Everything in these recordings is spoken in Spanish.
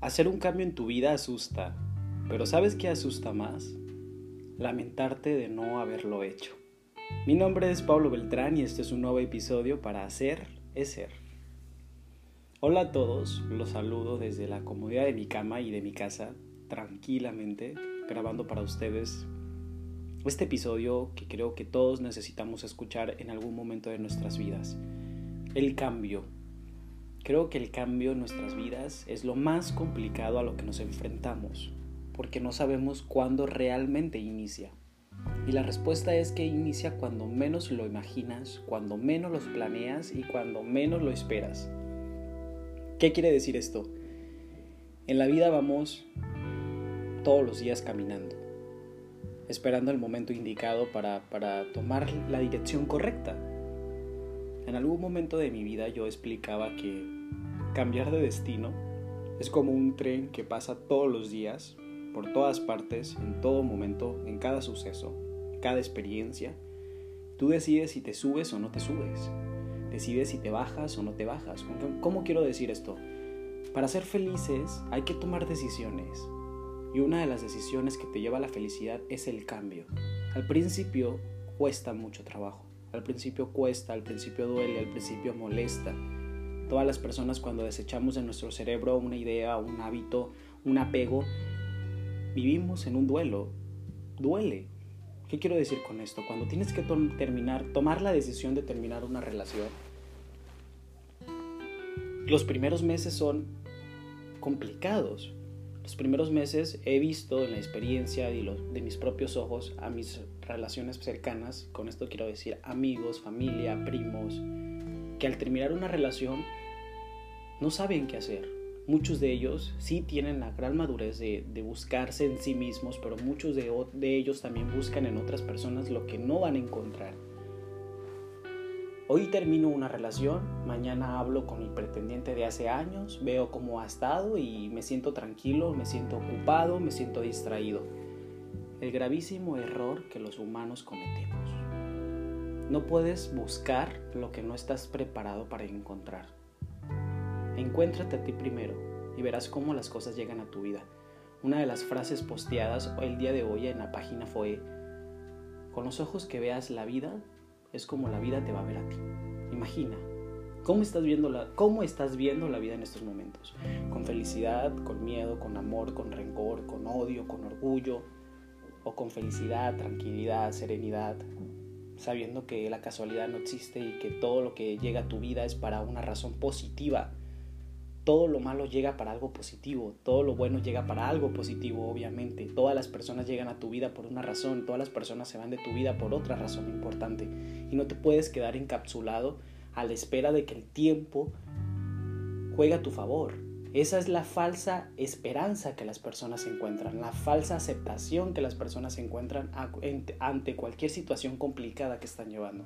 Hacer un cambio en tu vida asusta, pero ¿sabes qué asusta más? Lamentarte de no haberlo hecho. Mi nombre es Pablo Beltrán y este es un nuevo episodio para Hacer es Ser. Hola a todos, los saludo desde la comodidad de mi cama y de mi casa, tranquilamente, grabando para ustedes este episodio que creo que todos necesitamos escuchar en algún momento de nuestras vidas. El cambio, Creo que el cambio en nuestras vidas es lo más complicado a lo que nos enfrentamos, porque no sabemos cuándo realmente inicia. Y la respuesta es que inicia cuando menos lo imaginas, cuando menos lo planeas y cuando menos lo esperas. ¿Qué quiere decir esto? En la vida vamos todos los días caminando, esperando el momento indicado para, para tomar la dirección correcta. En algún momento de mi vida yo explicaba que Cambiar de destino es como un tren que pasa todos los días, por todas partes, en todo momento, en cada suceso, cada experiencia. Tú decides si te subes o no te subes. Decides si te bajas o no te bajas. ¿Cómo quiero decir esto? Para ser felices hay que tomar decisiones. Y una de las decisiones que te lleva a la felicidad es el cambio. Al principio cuesta mucho trabajo. Al principio cuesta, al principio duele, al principio molesta Todas las personas cuando desechamos de nuestro cerebro una idea, un hábito, un apego, vivimos en un duelo. Duele. ¿Qué quiero decir con esto? Cuando tienes que terminar, tomar la decisión de terminar una relación, los primeros meses son complicados. Los primeros meses he visto en la experiencia de, de mis propios ojos a mis relaciones cercanas, con esto quiero decir amigos, familia, primos, que al terminar una relación no saben qué hacer. Muchos de ellos sí tienen la gran madurez de, buscarse en sí mismos, pero muchos de, de ellos también buscan en otras personas lo que no van a encontrar. Hoy termino una relación, mañana hablo con mi pretendiente de hace años, veo cómo ha estado y me siento tranquilo, me siento ocupado, me siento distraído. El gravísimo error que los humanos cometemos. No puedes buscar lo que no estás preparado para encontrar. Encuéntrate a ti primero y verás cómo las cosas llegan a tu vida. Una de las frases posteadas el día de hoy en la página fue, con los ojos que veas la vida, es como la vida te va a ver a ti. Imagina, ¿cómo estás viendo la, cómo estás viendo la vida en estos momentos? ¿Con felicidad, con miedo, con amor, con rencor, con odio, con orgullo? ¿O con felicidad, tranquilidad, serenidad, sabiendo que la casualidad no existe y que todo lo que llega a tu vida es para una razón positiva. Todo lo malo llega para algo positivo, todo lo bueno llega para algo positivo, obviamente. Todas las personas llegan a tu vida por una razón, todas las personas se van de tu vida por otra razón importante. Y no te puedes quedar encapsulado a la espera de que el tiempo juegue a tu favor. Esa es la falsa esperanza que las personas encuentran, la falsa aceptación que las personas encuentran ante cualquier situación complicada que están llevando.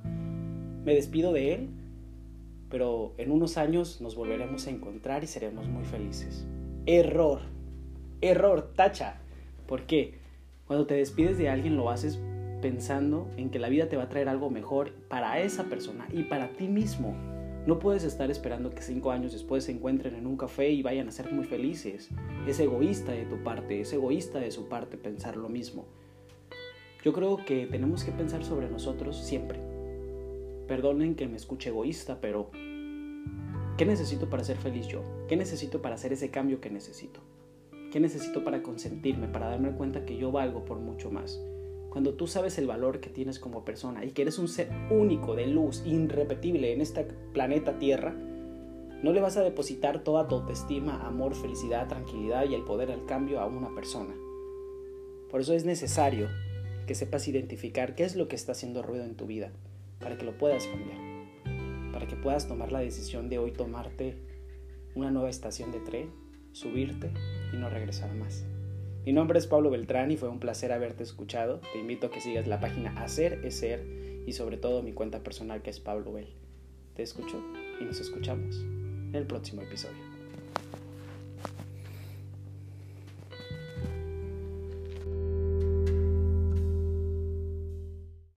Me despido de él, pero en unos años nos volveremos a encontrar y seremos muy felices. Error, error, tacha. ¿Por qué? Cuando te despides de alguien lo haces pensando en que la vida te va a traer algo mejor para esa persona y para ti mismo. No puedes estar esperando que cinco años después se encuentren en un café y vayan a ser muy felices. Es egoísta de tu parte, es egoísta de su parte pensar lo mismo. Yo creo que tenemos que pensar sobre nosotros siempre. Perdonen que me escuche egoísta, pero ¿qué necesito para ser feliz yo? ¿Qué necesito para hacer ese cambio que necesito? ¿Qué necesito para consentirme, para darme cuenta que yo valgo por mucho más? Cuando tú sabes el valor que tienes como persona y que eres un ser único, de luz, irrepetible en este planeta Tierra, no le vas a depositar toda tu autoestima, amor, felicidad, tranquilidad y el poder al cambio a una persona. Por eso es necesario que sepas identificar qué es lo que está haciendo ruido en tu vida, para que lo puedas cambiar, para que puedas tomar la decisión de hoy tomarte una nueva estación de tren, subirte y no regresar más. Mi nombre es Pablo Beltrán y fue un placer haberte escuchado. Te invito a que sigas la página Hacer es Ser y sobre todo mi cuenta personal que es Pablo Bel. Te escucho y nos escuchamos en el próximo episodio.